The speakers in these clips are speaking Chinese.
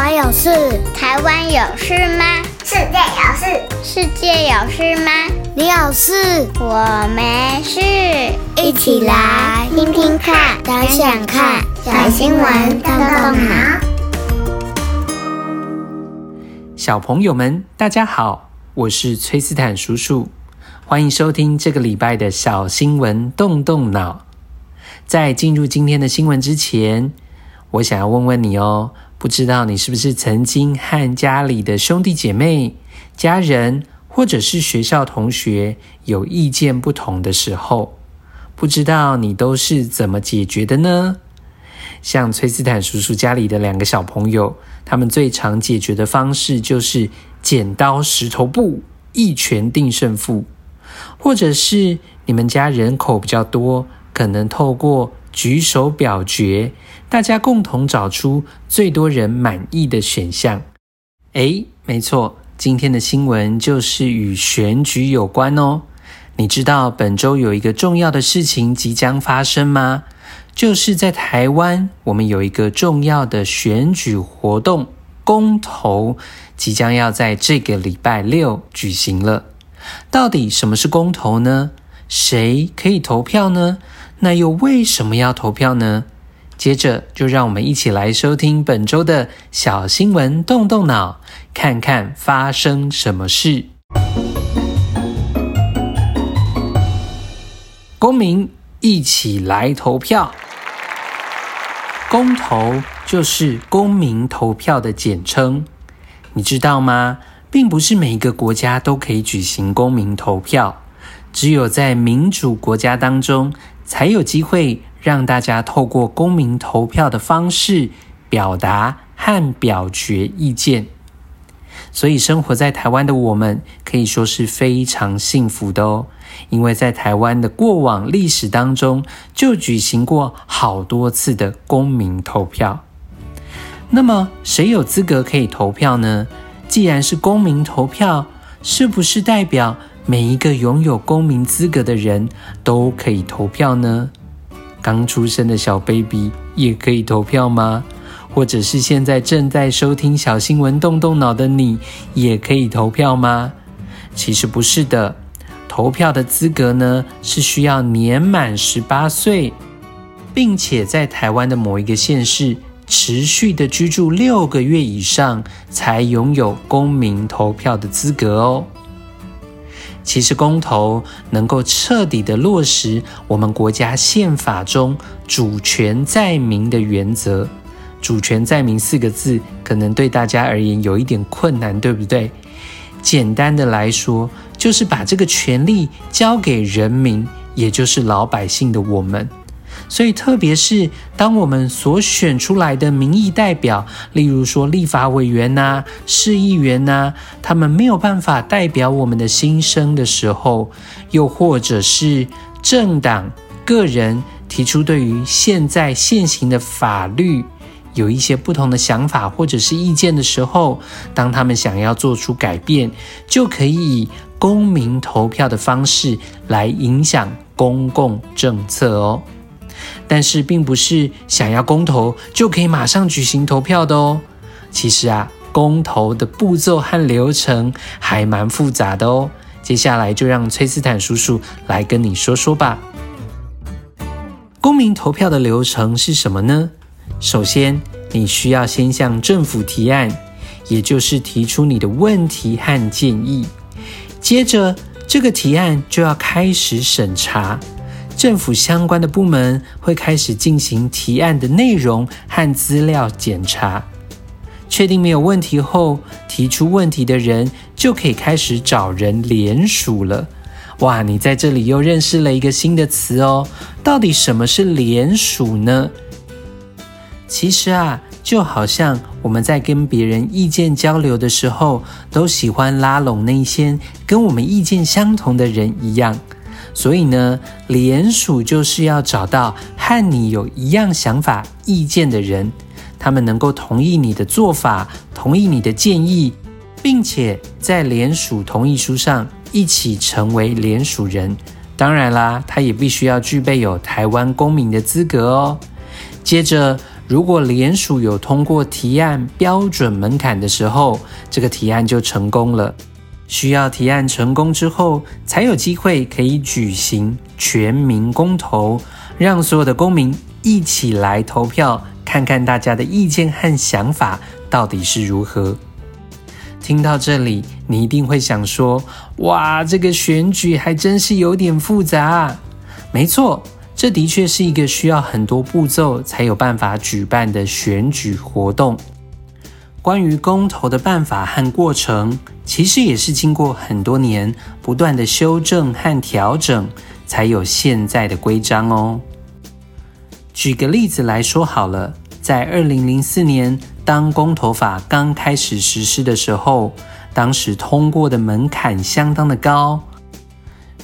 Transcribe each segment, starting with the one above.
我有事，台湾有事吗？世界有事，世界有事吗？你有事，我没事。一起来听听看，想想看，小新闻动动脑。小朋友们，大家好，我是崔斯坦叔叔，欢迎收听这个礼拜的小新闻动动脑。在进入今天的新闻之前，我想要问问你哦。不知道你是不是曾经和家里的兄弟姐妹、家人，或者是学校同学有意见不同的时候，不知道你都是怎么解决的呢？像崔斯坦叔叔家里的两个小朋友，他们最常解决的方式就是剪刀石头布，一拳定胜负；或者是你们家人口比较多，可能透过举手表决。大家共同找出最多人满意的选项。诶，没错，今天的新闻就是与选举有关哦。你知道本周有一个重要的事情即将发生吗？就是在台湾，我们有一个重要的选举活动——公投，即将要在这个礼拜六举行了。到底什么是公投呢？谁可以投票呢？那又为什么要投票呢？接着，就让我们一起来收听本周的小新闻，动动脑，看看发生什么事。公民一起来投票。公投就是公民投票的简称，你知道吗？并不是每一个国家都可以举行公民投票，只有在民主国家当中才有机会。让大家透过公民投票的方式表达和表决意见，所以生活在台湾的我们可以说是非常幸福的哦，因为在台湾的过往历史当中就举行过好多次的公民投票。那么谁有资格可以投票呢？既然是公民投票，是不是代表每一个拥有公民资格的人都可以投票呢？刚出生的小 baby 也可以投票吗？或者是现在正在收听小新闻动动脑的你，也可以投票吗？其实不是的，投票的资格呢，是需要年满十八岁，并且在台湾的某一个县市持续的居住六个月以上，才拥有公民投票的资格哦。其实公投能够彻底的落实我们国家宪法中主权在民的原则。主权在民四个字可能对大家而言有一点困难，对不对？简单的来说，就是把这个权利交给人民，也就是老百姓的我们。所以，特别是当我们所选出来的民意代表，例如说立法委员呐、市议员呐、他们没有办法代表我们的心声的时候，又或者是政党、个人提出对于现在现行的法律有一些不同的想法或者是意见的时候，当他们想要做出改变，就可以以公民投票的方式来影响公共政策哦。但是，并不是想要公投就可以马上举行投票的哦。其实啊，公投的步骤和流程还蛮复杂的哦。接下来就让崔斯坦叔叔来跟你说说吧。公民投票的流程是什么呢？首先，你需要先向政府提案，也就是提出你的问题和建议。接着，这个提案就要开始审查。政府相关的部门会开始进行提案的内容和资料检查，确定没有问题后，提出问题的人就可以开始找人联署了。哇，你在这里又认识了一个新的词哦！到底什么是联署呢？其实啊，就好像我们在跟别人意见交流的时候，都喜欢拉拢那些跟我们意见相同的人一样。所以呢，联署就是要找到和你有一样想法、意见的人，他们能够同意你的做法，同意你的建议，并且在联署同意书上一起成为联署人。当然啦，他也必须要具备有台湾公民的资格哦。接着，如果联署有通过提案标准门槛的时候，这个提案就成功了。需要提案成功之后，才有机会可以举行全民公投，让所有的公民一起来投票，看看大家的意见和想法到底是如何。听到这里，你一定会想说：“哇，这个选举还真是有点复杂。”没错，这的确是一个需要很多步骤才有办法举办的选举活动。关于公投的办法和过程，其实也是经过很多年不断的修正和调整，才有现在的规章哦。举个例子来说好了，在二零零四年，当公投法刚开始实施的时候，当时通过的门槛相当的高，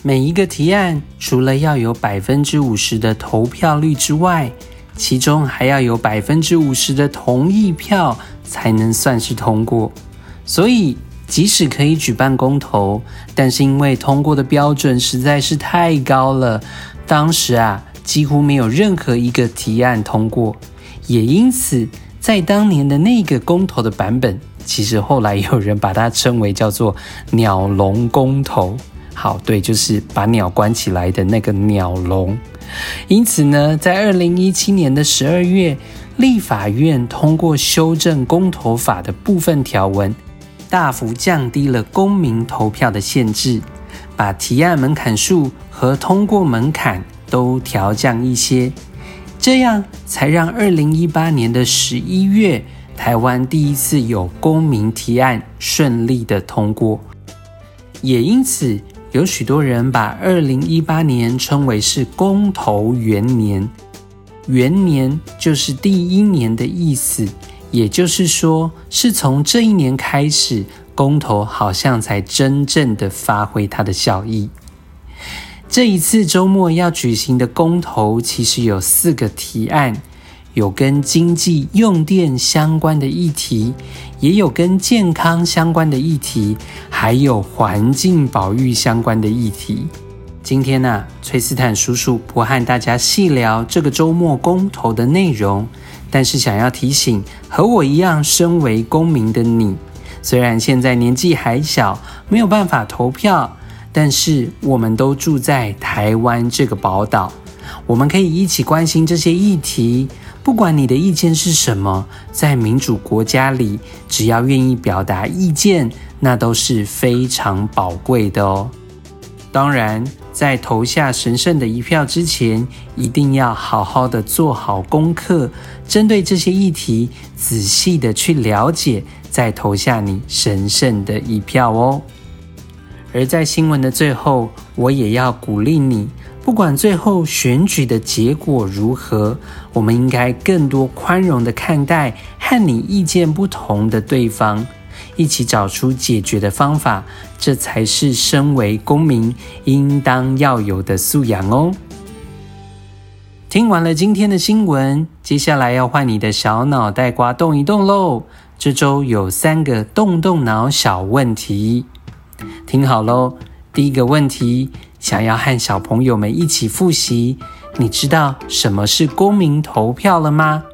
每一个提案除了要有百分之五十的投票率之外，其中还要有百分之五十的同意票才能算是通过。所以，即使可以举办公投，但是因为通过的标准实在是太高了，当时啊，几乎没有任何一个提案通过，也因此。在当年的那个公投的版本，其实后来有人把它称为叫做“鸟笼公投”。好，对，就是把鸟关起来的那个鸟笼。因此呢，在二零一七年的十二月，立法院通过修正公投法的部分条文，大幅降低了公民投票的限制，把提案门槛数和通过门槛都调降一些。这样才让二零一八年的十一月，台湾第一次有公民提案顺利的通过，也因此有许多人把二零一八年称为是公投元年。元年就是第一年的意思，也就是说，是从这一年开始，公投好像才真正的发挥它的效益。这一次周末要举行的公投，其实有四个提案，有跟经济用电相关的议题，也有跟健康相关的议题，还有环境保育相关的议题。今天呢、崔斯坦叔叔不和大家细聊这个周末公投的内容，但是想要提醒和我一样身为公民的你，虽然现在年纪还小，没有办法投票。但是我们都住在台湾这个宝岛，我们可以一起关心这些议题。不管你的意见是什么，在民主国家里，只要愿意表达意见，那都是非常宝贵的哦。当然，在投下神圣的一票之前，一定要好好的做好功课，针对这些议题仔细的去了解，再投下你神圣的一票哦。而在新闻的最后，我也要鼓励你，不管最后选举的结果如何，我们应该更多宽容的看待和你意见不同的对方，一起找出解决的方法，这才是身为公民应当要有的素养哦。听完了今天的新闻，接下来要换你的小脑袋瓜动一动喽。这周有三个动动脑小问题。听好喽，第一个问题，想要和小朋友们一起复习，你知道什么是公民投票了吗？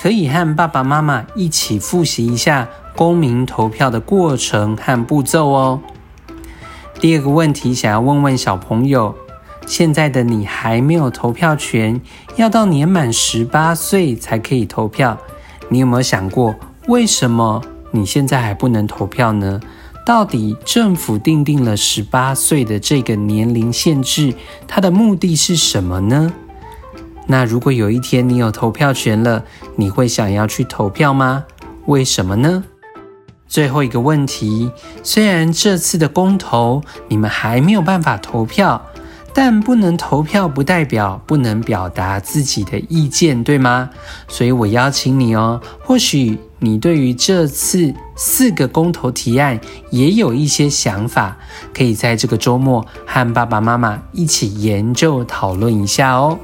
可以和爸爸妈妈一起复习一下公民投票的过程和步骤哦。第二个问题，想要问问小朋友，现在的你还没有投票权，要到年满十八岁才可以投票，你有没有想过，为什么你现在还不能投票呢？到底政府定定了十八岁的这个年龄限制，它的目的是什么呢？那如果有一天你有投票权了，你会想要去投票吗？为什么呢？最后一个问题，虽然这次的公投你们还没有办法投票，但不能投票不代表不能表达自己的意见，对吗？所以我邀请你哦，或许。你对于这次四个公投提案也有一些想法，可以在这个周末和爸爸妈妈一起研究讨论一下哦。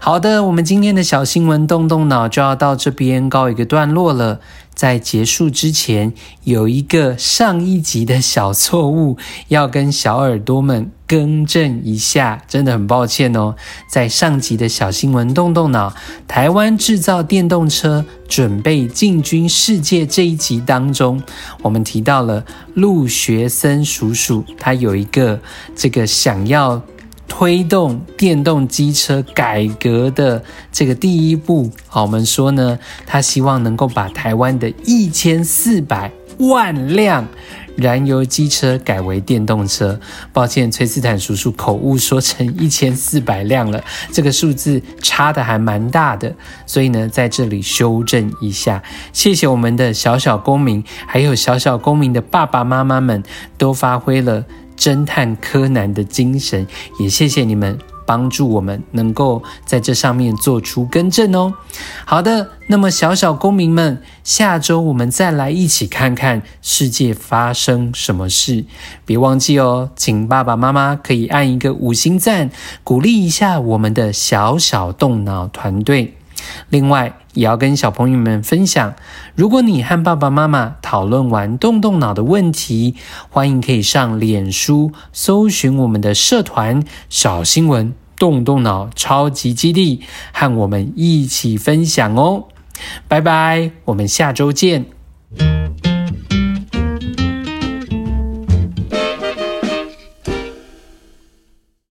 好的，我们今天的小新闻动动脑就要到这边告一个段落了。在结束之前，有一个上一集的小错误，要跟小耳朵们更正一下，真的很抱歉哦。在上集的小新闻动动脑，台湾制造电动车准备进军世界这一集当中，我们提到了陆学森叔叔，他有一个这个想要。推动电动机车改革的这个第一步，好，我们说呢，他希望能够把台湾的一千四百万辆燃油机车改为电动车。抱歉，崔斯坦叔叔口误说成一千四百辆了，这个数字差得还蛮大的，所以呢，在这里修正一下。谢谢我们的小小公民，还有小小公民的爸爸妈妈们，都发挥了。侦探柯南的精神，也谢谢你们帮助我们能够在这上面做出更正哦。好的，那么小小公民们，下周我们再来一起看看世界发生什么事。别忘记哦，请爸爸妈妈可以按一个五星赞，鼓励一下我们的小小动脑团队。另外，也要跟小朋友们分享，如果你和爸爸妈妈讨论完动动脑的问题，欢迎可以上脸书搜寻我们的社团“小新闻动动脑超级基地”，和我们一起分享哦。拜拜，我们下周见。